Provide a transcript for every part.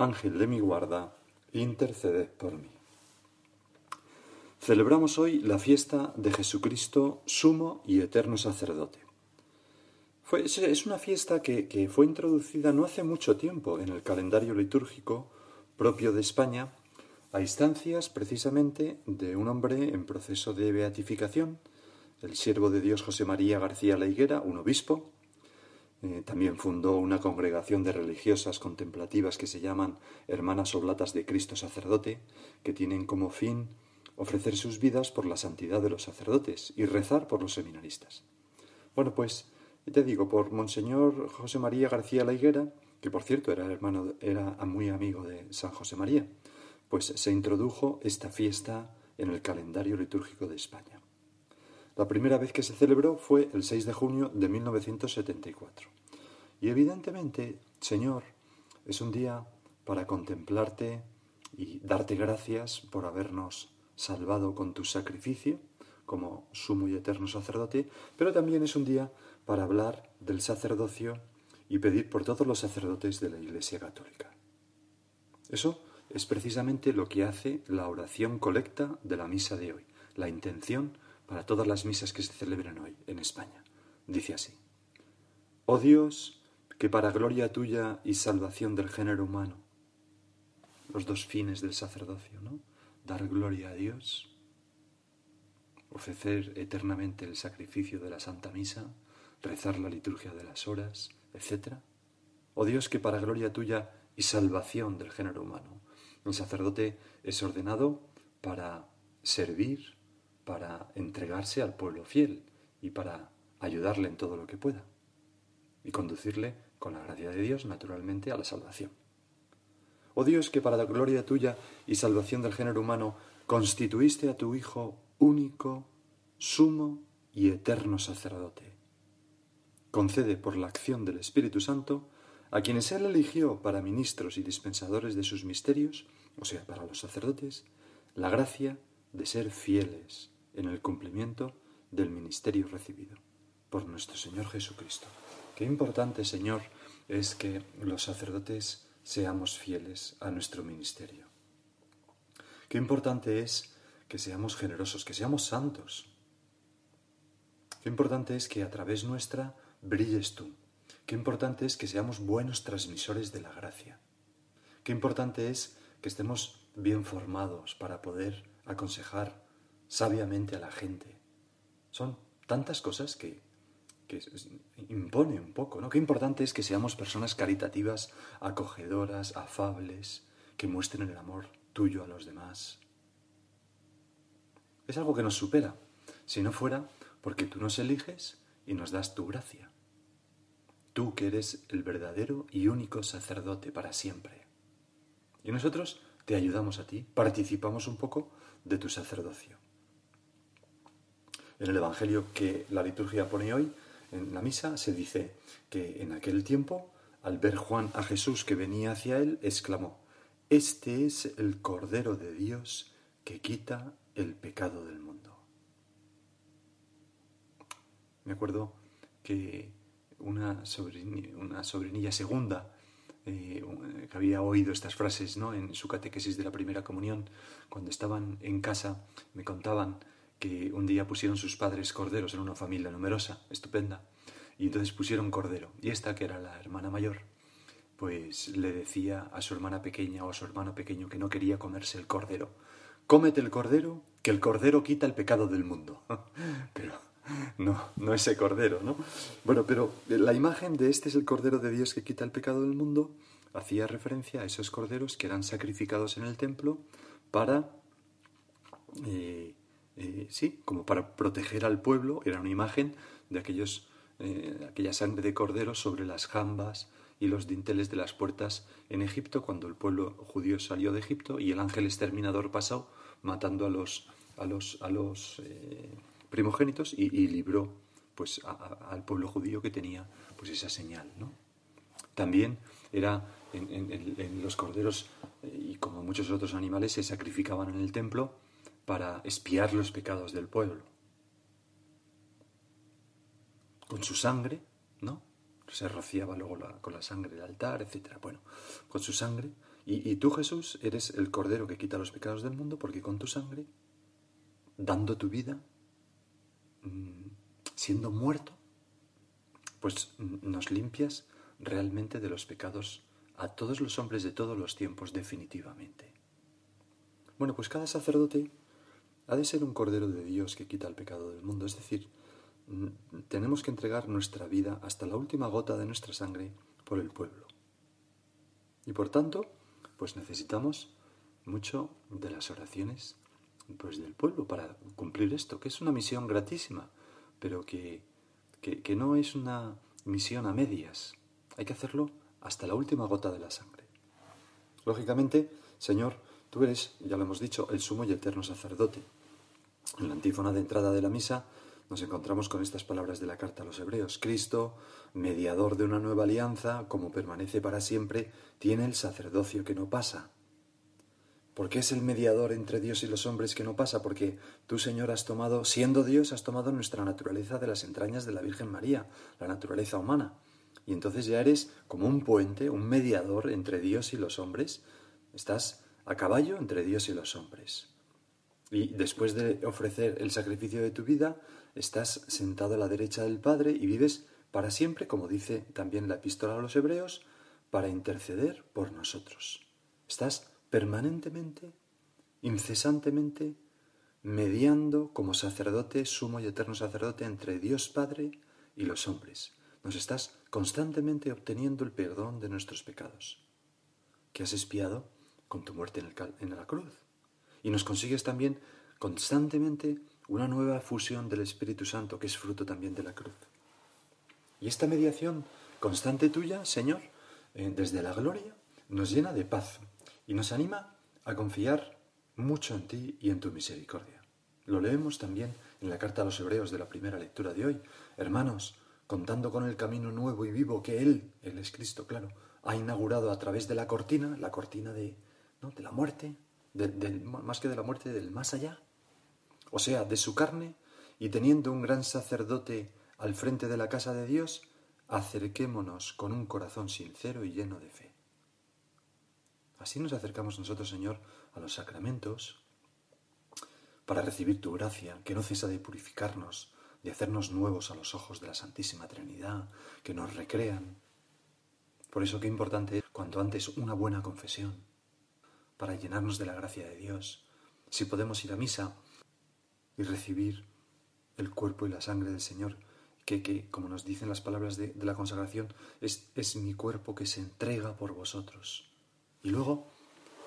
Ángel de mi guarda, interceded por mí. Celebramos hoy la fiesta de Jesucristo, sumo y eterno sacerdote. es una fiesta que, que fue introducida no hace mucho tiempo en el calendario litúrgico propio de España, a instancias precisamente de un hombre en proceso de beatificación, el siervo de Dios José María García La Higuera, un obispo, eh, también fundó una congregación de religiosas contemplativas que se llaman Hermanas Oblatas de Cristo Sacerdote, que tienen como fin ofrecer sus vidas por la santidad de los sacerdotes y rezar por los seminaristas. Bueno, pues te digo, por Monseñor José María García La Higuera, que por cierto era hermano, era muy amigo de San José María, pues se introdujo esta fiesta en el calendario litúrgico de España. La primera vez que se celebró fue el 6 de junio de 1974. Y evidentemente, Señor, es un día para contemplarte y darte gracias por habernos salvado con tu sacrificio como sumo y eterno sacerdote, pero también es un día para hablar del sacerdocio y pedir por todos los sacerdotes de la Iglesia Católica. Eso es precisamente lo que hace la oración colecta de la misa de hoy, la intención para todas las misas que se celebran hoy en España. Dice así, Oh Dios, que para gloria tuya y salvación del género humano, los dos fines del sacerdocio, ¿no? Dar gloria a Dios, ofrecer eternamente el sacrificio de la Santa Misa, rezar la liturgia de las horas, etc. Oh Dios, que para gloria tuya y salvación del género humano, el sacerdote es ordenado para servir, para entregarse al pueblo fiel y para ayudarle en todo lo que pueda y conducirle con la gracia de Dios naturalmente a la salvación. Oh Dios, que para la gloria tuya y salvación del género humano constituiste a tu Hijo único, sumo y eterno sacerdote. Concede por la acción del Espíritu Santo a quienes Él eligió para ministros y dispensadores de sus misterios, o sea, para los sacerdotes, la gracia de ser fieles en el cumplimiento del ministerio recibido por nuestro Señor Jesucristo. Qué importante, Señor, es que los sacerdotes seamos fieles a nuestro ministerio. Qué importante es que seamos generosos, que seamos santos. Qué importante es que a través nuestra brilles tú. Qué importante es que seamos buenos transmisores de la gracia. Qué importante es que estemos bien formados para poder aconsejar sabiamente a la gente. Son tantas cosas que, que impone un poco, ¿no? Qué importante es que seamos personas caritativas, acogedoras, afables, que muestren el amor tuyo a los demás. Es algo que nos supera, si no fuera porque tú nos eliges y nos das tu gracia. Tú que eres el verdadero y único sacerdote para siempre. Y nosotros te ayudamos a ti, participamos un poco de tu sacerdocio en el Evangelio que la liturgia pone hoy, en la misa, se dice que en aquel tiempo, al ver Juan a Jesús que venía hacia él, exclamó, Este es el Cordero de Dios que quita el pecado del mundo. Me acuerdo que una, una sobrinilla segunda, eh, había oído estas frases ¿no? en su catequesis de la primera comunión, cuando estaban en casa, me contaban que un día pusieron sus padres corderos en una familia numerosa, estupenda, y entonces pusieron cordero. Y esta, que era la hermana mayor, pues le decía a su hermana pequeña o a su hermano pequeño que no quería comerse el cordero. Cómete el cordero, que el cordero quita el pecado del mundo. Pero no, no ese cordero, ¿no? Bueno, pero la imagen de este es el cordero de Dios que quita el pecado del mundo hacía referencia a esos corderos que eran sacrificados en el templo para, eh, eh, sí, como para proteger al pueblo, era una imagen de aquellos, eh, aquella sangre de cordero sobre las jambas y los dinteles de las puertas en Egipto cuando el pueblo judío salió de Egipto y el ángel exterminador pasó matando a los, a los, a los primogénitos y, libró pues al pueblo judío que tenía pues esa señal, ¿no? También era en, los corderos eh, y como muchos otros animales se sacrificaban en el templo para espiar los pecados del pueblo. Con su sangre, ¿no? Se rociaba luego con la sangre del altar, etc. Bueno, con su sangre. Y, tú, Jesús, eres el cordero que quita los pecados del mundo porque con tu sangre, dando tu vida, mm, siendo muerto, pues nos limpias realmente de los pecados a todos los hombres de todos los tiempos definitivamente. Bueno, pues cada sacerdote ha de ser un cordero de Dios que quita el pecado del mundo, es decir, tenemos que entregar nuestra vida hasta la última gota de nuestra sangre por el pueblo. Y por tanto, pues necesitamos mucho de las oraciones pues, del pueblo para cumplir esto, que es una misión gratísima, pero que, que no es una misión a medias. Hay que hacerlo hasta la última gota de la sangre. Lógicamente, Señor, tú eres, ya lo hemos dicho, el sumo y eterno sacerdote. En la antífona de entrada de la misa nos encontramos con estas palabras de la carta a los hebreos. Cristo, mediador de una nueva alianza, como permanece para siempre, tiene el sacerdocio que no pasa. ¿Por qué es el mediador entre Dios y los hombres que no pasa? Porque tú, Señor, has tomado, siendo Dios, has tomado nuestra naturaleza de las entrañas de la Virgen María, la naturaleza humana. Y entonces ya eres como un puente, un mediador entre Dios y los hombres. Estás a caballo entre Dios y los hombres. Y después de ofrecer el sacrificio de tu vida, estás sentado a la derecha del Padre y vives para siempre, como dice también la epístola a los Hebreos, para interceder por nosotros. Estás permanentemente, incesantemente, mediando como sacerdote, sumo y eterno sacerdote entre Dios Padre y los hombres nos estás constantemente obteniendo el perdón de nuestros pecados, que has espiado con tu muerte en, la cruz. Y nos consigues también constantemente una nueva fusión del Espíritu Santo, que es fruto también de la cruz. Y esta mediación constante tuya, Señor, eh, desde la gloria, nos llena de paz y nos anima a confiar mucho en ti y en tu misericordia. Lo leemos también en la carta a los hebreos de la primera lectura de hoy. Hermanos, contando con el camino nuevo y vivo que Él, Él es Cristo, claro, ha inaugurado a través de la cortina, la cortina de, ¿no? de la muerte, más que de la muerte, del más allá, o sea, de su carne, y teniendo un gran sacerdote al frente de la casa de Dios, acerquémonos con un corazón sincero y lleno de fe. Así nos acercamos nosotros, Señor, a los sacramentos, para recibir tu gracia, que no cesa de purificarnos, de hacernos nuevos a los ojos de la Santísima Trinidad, que nos recrean. Por eso qué importante es cuanto antes una buena confesión, para llenarnos de la gracia de Dios. Si podemos ir a misa y recibir el cuerpo y la sangre del Señor, que, que como nos dicen las palabras de, de la consagración, es, es mi cuerpo que se entrega por vosotros. Y luego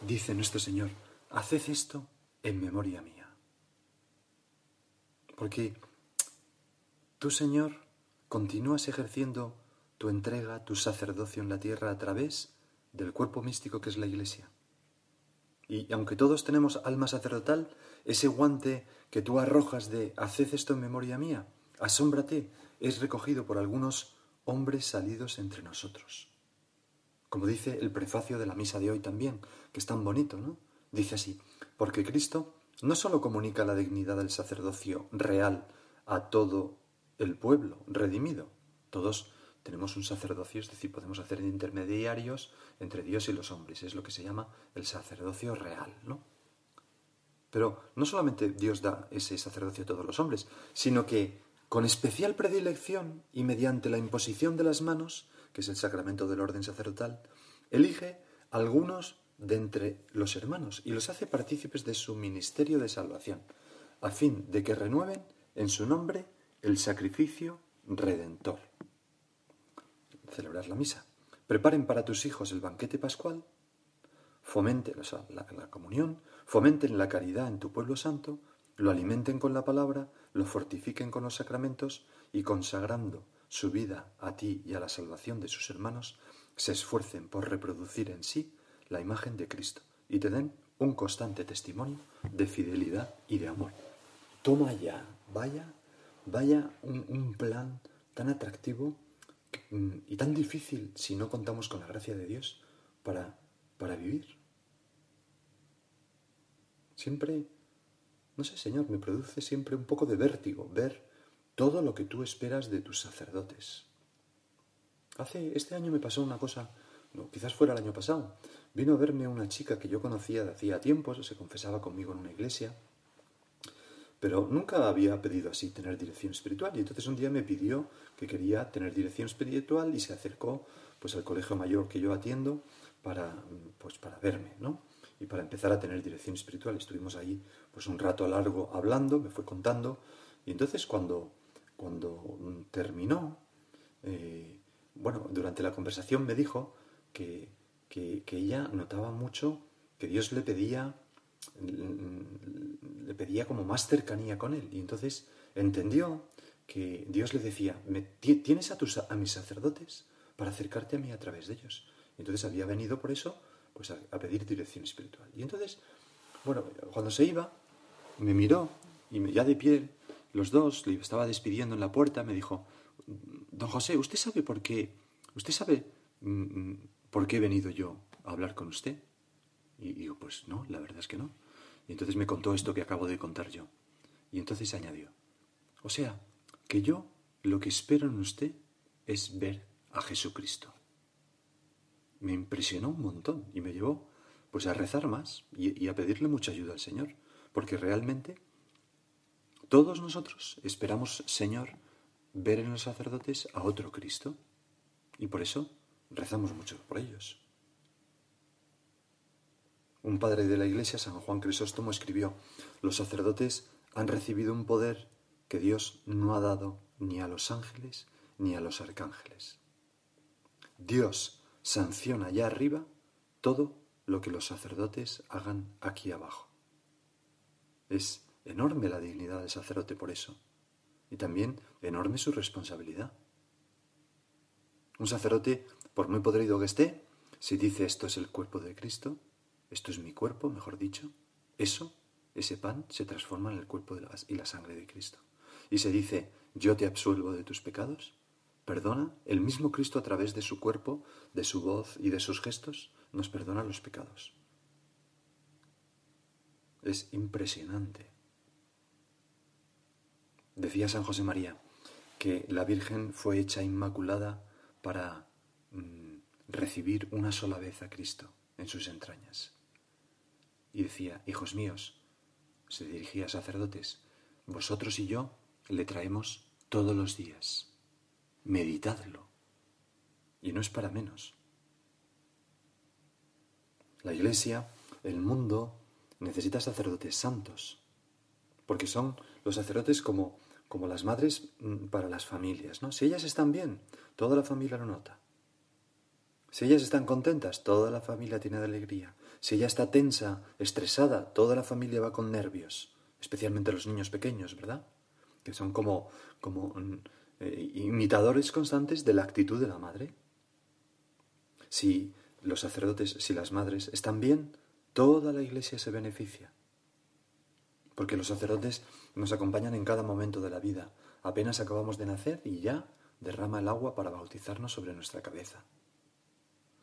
dice nuestro Señor, haced esto en memoria mía. Porque Tú, Señor, continúas ejerciendo tu entrega, tu sacerdocio en la tierra a través del cuerpo místico que es la Iglesia. Y aunque todos tenemos alma sacerdotal, ese guante que tú arrojas de haced esto en memoria mía, asómbrate, es recogido por algunos hombres salidos entre nosotros. Como dice el prefacio de la misa de hoy también, que es tan bonito, ¿no? Dice así, porque Cristo no sólo comunica la dignidad del sacerdocio real a todo el pueblo redimido. Todos tenemos un sacerdocio, es decir, podemos hacer intermediarios entre Dios y los hombres. Es lo que se llama el sacerdocio real, ¿no? Pero no solamente Dios da ese sacerdocio a todos los hombres, sino que con especial predilección y mediante la imposición de las manos, que es el sacramento del orden sacerdotal, elige algunos de entre los hermanos y los hace partícipes de su ministerio de salvación, a fin de que renueven en su nombre el sacrificio redentor. Celebrar la misa. Preparen para tus hijos el banquete pascual, fomenten la, la comunión, fomenten la caridad en tu pueblo santo, lo alimenten con la palabra, lo fortifiquen con los sacramentos y consagrando su vida a ti y a la salvación de sus hermanos, se esfuercen por reproducir en sí la imagen de Cristo y te den un constante testimonio de fidelidad y de amor. Toma ya, vaya, vaya un, plan tan atractivo mm, y tan difícil si no contamos con la gracia de Dios para, para vivir. Siempre, no sé, Señor, me produce siempre un poco de vértigo ver todo lo que tú esperas de tus sacerdotes. Hace, este año me pasó una cosa, no, quizás fuera el año pasado. Vino a verme una chica que yo conocía de hacía tiempo, se confesaba conmigo en una iglesia, pero nunca había pedido así tener dirección espiritual. Y entonces un día me pidió que quería tener dirección espiritual y se acercó pues al colegio mayor que yo atiendo para, pues, para verme, ¿no? Y para empezar a tener dirección espiritual. Estuvimos ahí pues un rato largo hablando, me fue contando. Y entonces cuando, cuando terminó, eh, bueno, durante la conversación me dijo que, que, ella notaba mucho que Dios le pedía, le pedía como más cercanía con él. Y entonces entendió que Dios le decía, ¿tienes a, tus, a mis sacerdotes para acercarte a mí a través de ellos? Y entonces había venido por eso pues a, pedir dirección espiritual. Y entonces, bueno, cuando se iba, me miró y ya de pie, los dos, estaba despidiendo en la puerta, me dijo, Don José, ¿usted sabe por qué? ¿Usted sabe mm, mm, por qué he venido yo a hablar con usted? Y digo, pues no, la verdad es que no. Y entonces me contó esto que acabo de contar yo. Y entonces añadió, o sea, que yo lo que espero en usted es ver a Jesucristo. Me impresionó un montón y me llevó pues a rezar más y, y a pedirle mucha ayuda al Señor, porque realmente todos nosotros esperamos, Señor, ver en los sacerdotes a otro Cristo. Y por eso rezamos mucho por ellos. Un padre de la Iglesia, San Juan Crisóstomo, escribió, los sacerdotes han recibido un poder que Dios no ha dado ni a los ángeles ni a los arcángeles. Dios sanciona allá arriba todo lo que los sacerdotes hagan aquí abajo. Es enorme la dignidad del sacerdote por eso y también enorme su responsabilidad. Un sacerdote, por muy podrido que esté, si dice esto es el cuerpo de Cristo, esto es mi cuerpo, mejor dicho, eso, ese pan, se transforma en el cuerpo y la sangre de Cristo. Y se dice, yo te absuelvo de tus pecados, perdona, el mismo Cristo a través de su cuerpo, de su voz y de sus gestos, nos perdona los pecados. Es impresionante. Decía San José María que la Virgen fue hecha inmaculada para mm, recibir una sola vez a Cristo en sus entrañas. Y decía, hijos míos, se dirigía a sacerdotes, vosotros y yo le traemos todos los días. Meditadlo. Y no es para menos. La Iglesia, el mundo, necesita sacerdotes santos, porque son los sacerdotes como como las madres mm, para las familias, ¿no? Si ellas están bien, toda la familia lo nota. Si ellas están contentas, toda la familia tiene alegría. Si ella está tensa, estresada, toda la familia va con nervios, especialmente los niños pequeños, ¿verdad? Que son como, como mm, eh, imitadores constantes de la actitud de la madre. Si los sacerdotes, si las madres están bien, toda la iglesia se beneficia porque los sacerdotes nos acompañan en cada momento de la vida. Apenas acabamos de nacer y ya derrama el agua para bautizarnos sobre nuestra cabeza.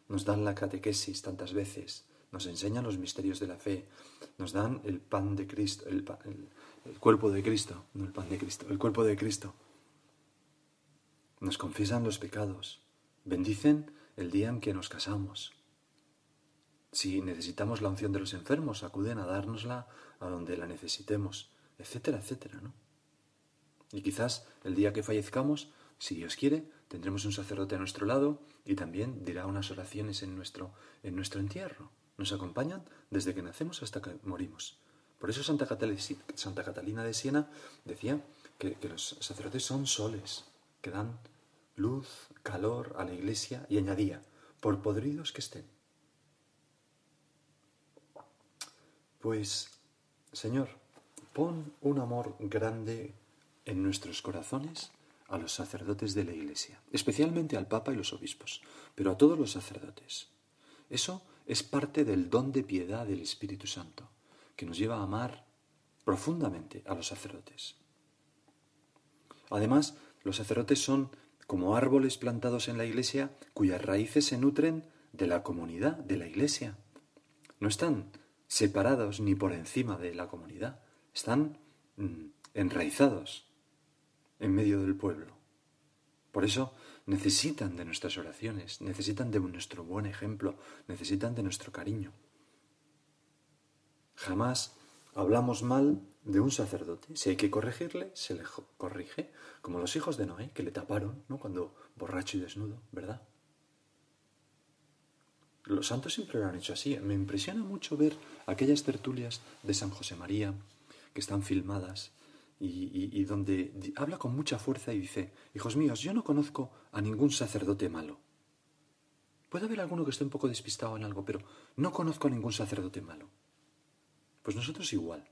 Nos dan la catequesis tantas veces, nos enseñan los misterios de la fe, nos dan el pan de Cristo, el, cuerpo de Cristo, no el pan de Cristo, el cuerpo de Cristo. Nos confiesan los pecados, bendicen el día en que nos casamos. Si necesitamos la unción de los enfermos, acuden a dárnosla a donde la necesitemos, etcétera, etcétera, ¿no? Y quizás el día que fallezcamos, si Dios quiere, tendremos un sacerdote a nuestro lado y también dirá unas oraciones en nuestro, en nuestro entierro. Nos acompañan desde que nacemos hasta que morimos. Por eso Santa Catalina, de Siena decía que, los sacerdotes son soles, que dan luz, calor a la iglesia y añadía, por podridos que estén. Pues, Señor, pon un amor grande en nuestros corazones a los sacerdotes de la Iglesia, especialmente al Papa y los obispos, pero a todos los sacerdotes. Eso es parte del don de piedad del Espíritu Santo, que nos lleva a amar profundamente a los sacerdotes. Además, los sacerdotes son como árboles plantados en la Iglesia cuyas raíces se nutren de la comunidad de la Iglesia. No están separados ni por encima de la comunidad, están mm, enraizados en medio del pueblo. Por eso necesitan de nuestras oraciones, necesitan de nuestro buen ejemplo, necesitan de nuestro cariño. Jamás hablamos mal de un sacerdote. Si hay que corregirle, se le corrige, como los hijos de Noé, que le taparon, ¿no? Cuando borracho y desnudo, ¿verdad? Los santos siempre lo han hecho así. Me impresiona mucho ver aquellas tertulias de San José María que están filmadas y, donde habla con mucha fuerza y dice, hijos míos, yo no conozco a ningún sacerdote malo. Puede haber alguno que esté un poco despistado en algo, pero no conozco a ningún sacerdote malo. Pues nosotros igual.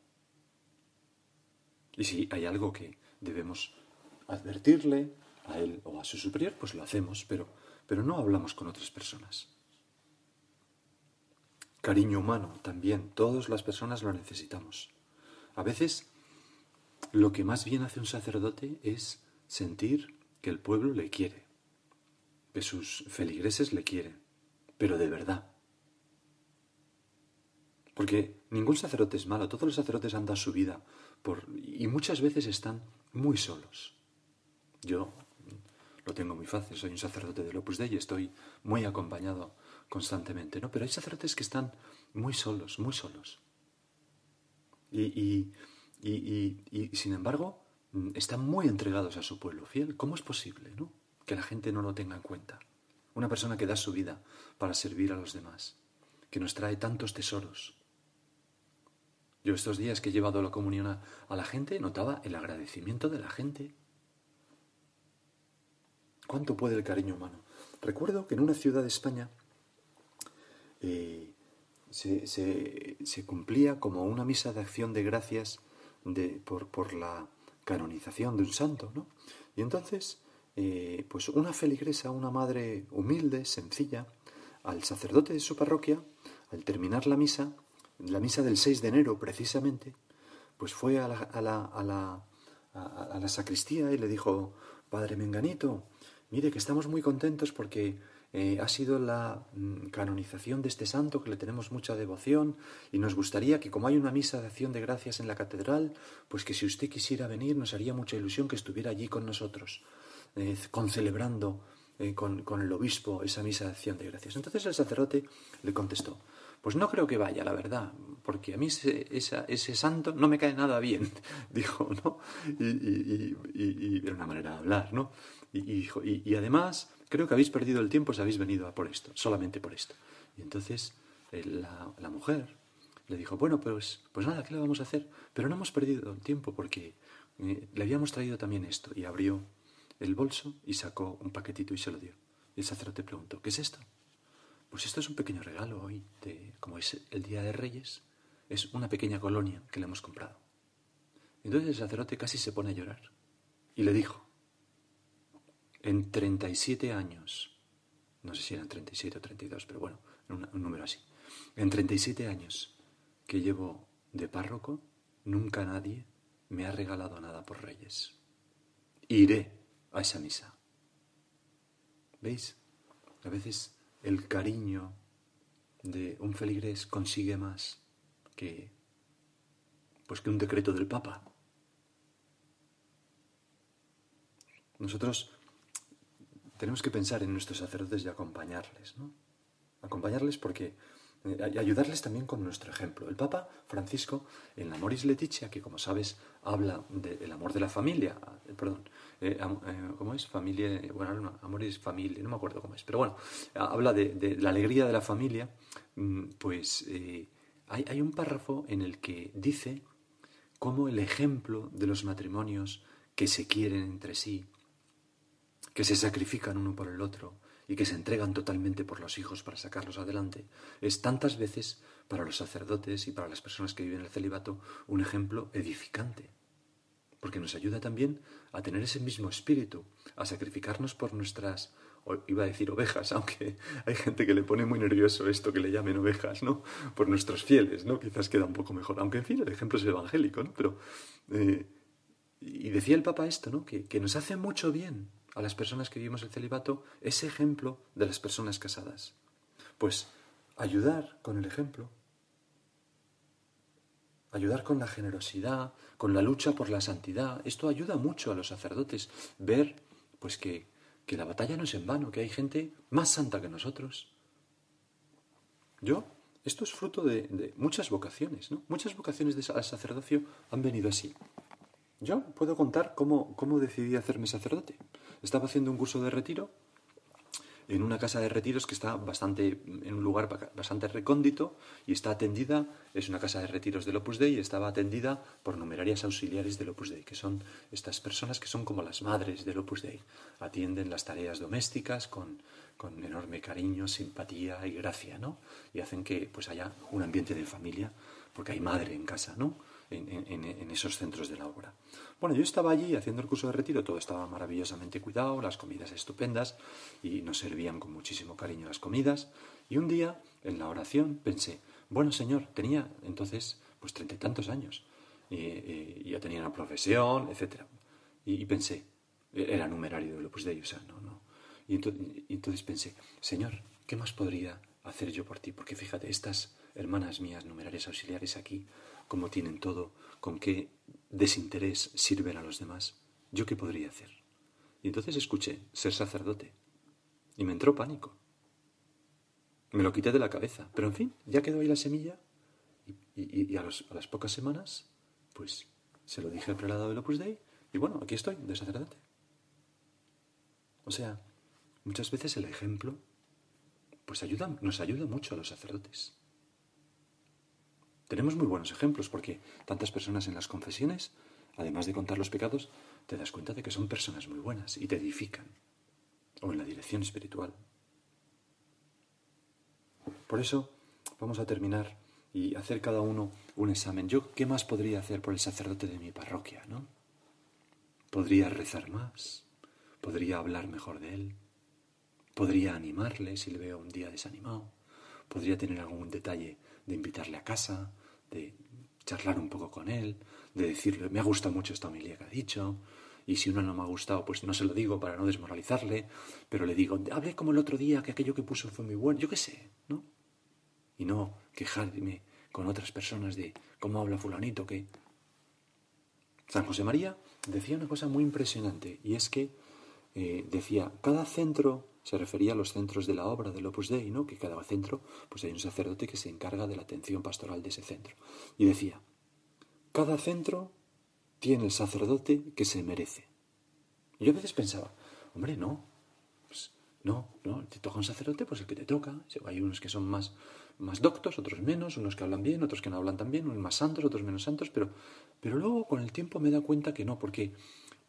Y si hay algo que debemos advertirle a él o a su superior, pues lo hacemos, pero, pero no hablamos con otras personas. Cariño humano también, todas las personas lo necesitamos. A veces lo que más bien hace un sacerdote es sentir que el pueblo le quiere, que sus feligreses le quieren, pero de verdad. Porque ningún sacerdote es malo, todos los sacerdotes han dado su vida y muchas veces están muy solos. Yo lo tengo muy fácil, soy un sacerdote de Opus Dei y estoy muy acompañado constantemente, ¿no? Pero hay sacerdotes que están muy solos, muy solos. y, y, sin embargo mm, están muy entregados a su pueblo fiel. ¿Cómo es posible ¿no? que la gente no lo tenga en cuenta? Una persona que da su vida para servir a los demás, que nos trae tantos tesoros. Yo estos días que he llevado la comunión a, la gente notaba el agradecimiento de la gente. ¿Cuánto puede el cariño humano? Recuerdo que en una ciudad de España eh, se, cumplía como una misa de acción de gracias por, la canonización de un santo, ¿no? Y entonces, eh, pues una feligresa, una madre humilde, sencilla, al sacerdote de su parroquia, al terminar la misa, la misa del 6 de enero precisamente, pues fue a la, a la, a la sacristía y le dijo, Padre Menganito, mire que estamos muy contentos porque eh, ha sido la mm, canonización de este santo que le tenemos mucha devoción y nos gustaría que como hay una misa de acción de gracias en la catedral, pues que si usted quisiera venir nos haría mucha ilusión que estuviera allí con nosotros, eh, concelebrando eh, con, con el obispo esa misa de acción de gracias. Entonces el sacerdote le contestó, pues no creo que vaya, la verdad, porque a mí ese, ese santo no me cae nada bien, dijo, ¿no? Y, y, y, y, una manera de hablar, ¿no? Y, además creo que habéis perdido el tiempo si habéis venido a por esto, solamente por esto. Y entonces eh, la, mujer le dijo, bueno, pues, pues nada, ¿qué le vamos a hacer? Pero no hemos perdido el tiempo porque eh, le habíamos traído también esto. Y abrió el bolso y sacó un paquetito y se lo dio. El sacerdote preguntó, ¿qué es esto? Pues esto es un pequeño regalo hoy, de, como es el Día de Reyes, es una pequeña colonia que le hemos comprado. Entonces el sacerdote casi se pone a llorar y le dijo, en 37 años, no sé si eran 37 o 32, pero bueno, un, número así, en 37 años que llevo de párroco, nunca nadie me ha regalado nada por reyes. Iré a esa misa. ¿Veis? A veces el cariño de un feligrés consigue más que pues que un decreto del Papa. Nosotros tenemos que pensar en nuestros sacerdotes y acompañarles, ¿no? Acompañarles porque eh, ayudarles también con nuestro ejemplo. El Papa Francisco, en la Moris Leticia, que como sabes habla del amor de la familia, eh, perdón, eh, ¿cómo es? Familia, bueno, amor es familia, no me acuerdo cómo es, pero bueno, habla de, la alegría de la familia, mm, pues hay un párrafo en el que dice cómo el ejemplo de los matrimonios que se quieren entre sí, que se sacrifican uno por el otro, y que se entregan totalmente por los hijos para sacarlos adelante, es tantas veces para los sacerdotes y para las personas que viven el celibato un ejemplo edificante, porque nos ayuda también a tener ese mismo espíritu, a sacrificarnos por nuestras, iba a decir ovejas, aunque hay gente que le pone muy nervioso esto que le llamen ovejas, ¿no? Por nuestros fieles, ¿no? Quizás queda un poco mejor, aunque en fin, el ejemplo es evangélico, ¿no? Pero, eh, y decía el Papa esto, ¿no? Que, que nos hace mucho bien a las personas que vivimos el celibato ese ejemplo de las personas casadas. Pues ayudar con el ejemplo, ayudar con la generosidad, con la lucha por la santidad, esto ayuda mucho a los sacerdotes, ver pues que, que la batalla no es en vano, que hay gente más santa que nosotros. Yo, esto es fruto de, muchas vocaciones, ¿no? Muchas vocaciones al sacerdocio han venido así. Yo puedo contar cómo, cómo decidí hacerme sacerdote. Estaba haciendo un curso de retiro en una casa de retiros que está bastante en un lugar bastante recóndito y está atendida, es una casa de retiros del Opus Dei y estaba atendida por numerarias auxiliares del Opus Dei, que son estas personas que son como las madres del Opus Dei. Atienden las tareas domésticas con, con enorme cariño, simpatía y gracia, ¿no? Y hacen que pues haya un ambiente de familia, porque hay madre en casa, ¿no? En, esos centros de la obra. Bueno, yo estaba allí haciendo el curso de retiro, todo estaba maravillosamente cuidado, las comidas estupendas y nos servían con muchísimo cariño las comidas. Y un día, en la oración, pensé, bueno, Señor, tenía entonces pues treinta y tantos años, y, ya tenía una profesión, etc. Y, pensé, era numerario de Opus Dei, o sea, no, no. Y entonces, y entonces pensé, Señor, ¿qué más podría hacer yo por ti? Porque fíjate, estas hermanas mías, numerarias auxiliares aquí, cómo tienen todo, con qué desinterés sirven a los demás. ¿Yo qué podría hacer? Y entonces escuché ser sacerdote. Y me entró pánico. Me lo quité de la cabeza. Pero en fin, ya quedó ahí la semilla. Y, a, las pocas semanas, pues se lo dije al prelado del Opus Dei. Y bueno, aquí estoy, de sacerdote. O sea, muchas veces el ejemplo, pues nos ayuda mucho a los sacerdotes. Tenemos muy buenos ejemplos porque tantas personas en las confesiones, además de contar los pecados, te das cuenta de que son personas muy buenas y te edifican. O en la dirección espiritual. Por eso vamos a terminar y hacer cada uno un examen. Yo, ¿qué más podría hacer por el sacerdote de mi parroquia, no? Podría rezar más, podría hablar mejor de él, podría animarle si le veo un día desanimado, podría tener algún detalle de invitarle a casa, de charlar un poco con él, de decirle, me ha gustado mucho esta homilía que ha dicho, y si uno no me ha gustado, pues no se lo digo para no desmoralizarle, pero le digo, hablé como el otro día, que aquello que puso fue muy bueno, yo qué sé, ¿no? Y no quejarme con otras personas de cómo habla fulanito, que... San José María decía una cosa muy impresionante, y es que eh, decía, cada centro se refería a los centros de la obra del Opus Dei, ¿no? que cada centro pues hay un sacerdote que se encarga de la atención pastoral de ese centro. Y decía, cada centro tiene el sacerdote que se merece. Y yo a veces pensaba, hombre, no, pues, no, no, te toca un sacerdote, pues el que te toca. Hay unos que son más, más doctos, otros menos, unos que hablan bien, otros que no hablan tan bien, unos más santos, otros menos santos, pero, pero luego con el tiempo me he dado cuenta que no, porque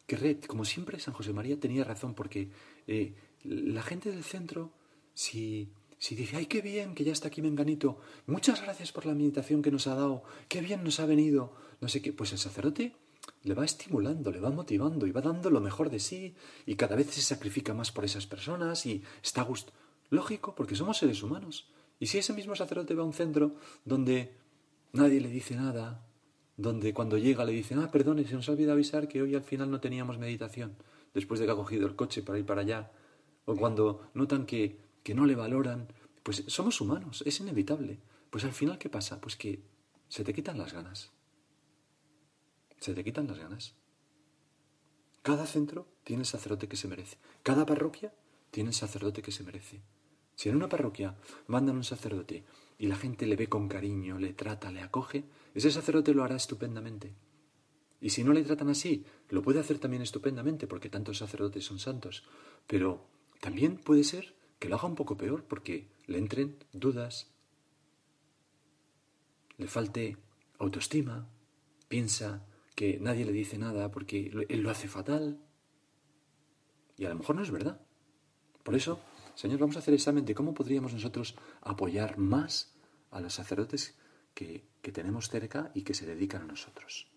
que, como siempre San José María tenía razón, porque eh, la gente del centro, si, si dice, ay, qué bien que ya está aquí Menganito, muchas gracias por la meditación que nos ha dado, qué bien nos ha venido, no sé qué, pues el sacerdote le va estimulando, le va motivando y va dando lo mejor de sí y cada vez se sacrifica más por esas personas y está a gusto. Lógico, porque somos seres humanos. Y si ese mismo sacerdote va a un centro donde nadie le dice nada, donde cuando llega le dicen, ah, perdone, se nos ha olvidado avisar que hoy al final no teníamos meditación, después de que ha cogido el coche para ir para allá, o cuando notan que, que no le valoran, pues somos humanos, es inevitable. Pues al final, ¿qué pasa? Pues que se te quitan las ganas. Se te quitan las ganas. Cada centro tiene el sacerdote que se merece. Cada parroquia tiene el sacerdote que se merece. Si en una parroquia mandan un sacerdote y la gente le ve con cariño, le trata, le acoge, ese sacerdote lo hará estupendamente. Y si no le tratan así, lo puede hacer también estupendamente, porque tantos sacerdotes son santos. Pero también puede ser que lo haga un poco peor, porque le entren dudas, le falte autoestima, piensa que nadie le dice nada porque él lo hace fatal. Y a lo mejor no es verdad. Por eso, Señor, vamos a hacer examen de cómo podríamos nosotros apoyar más a los sacerdotes que, que tenemos cerca y que se dedican a nosotros.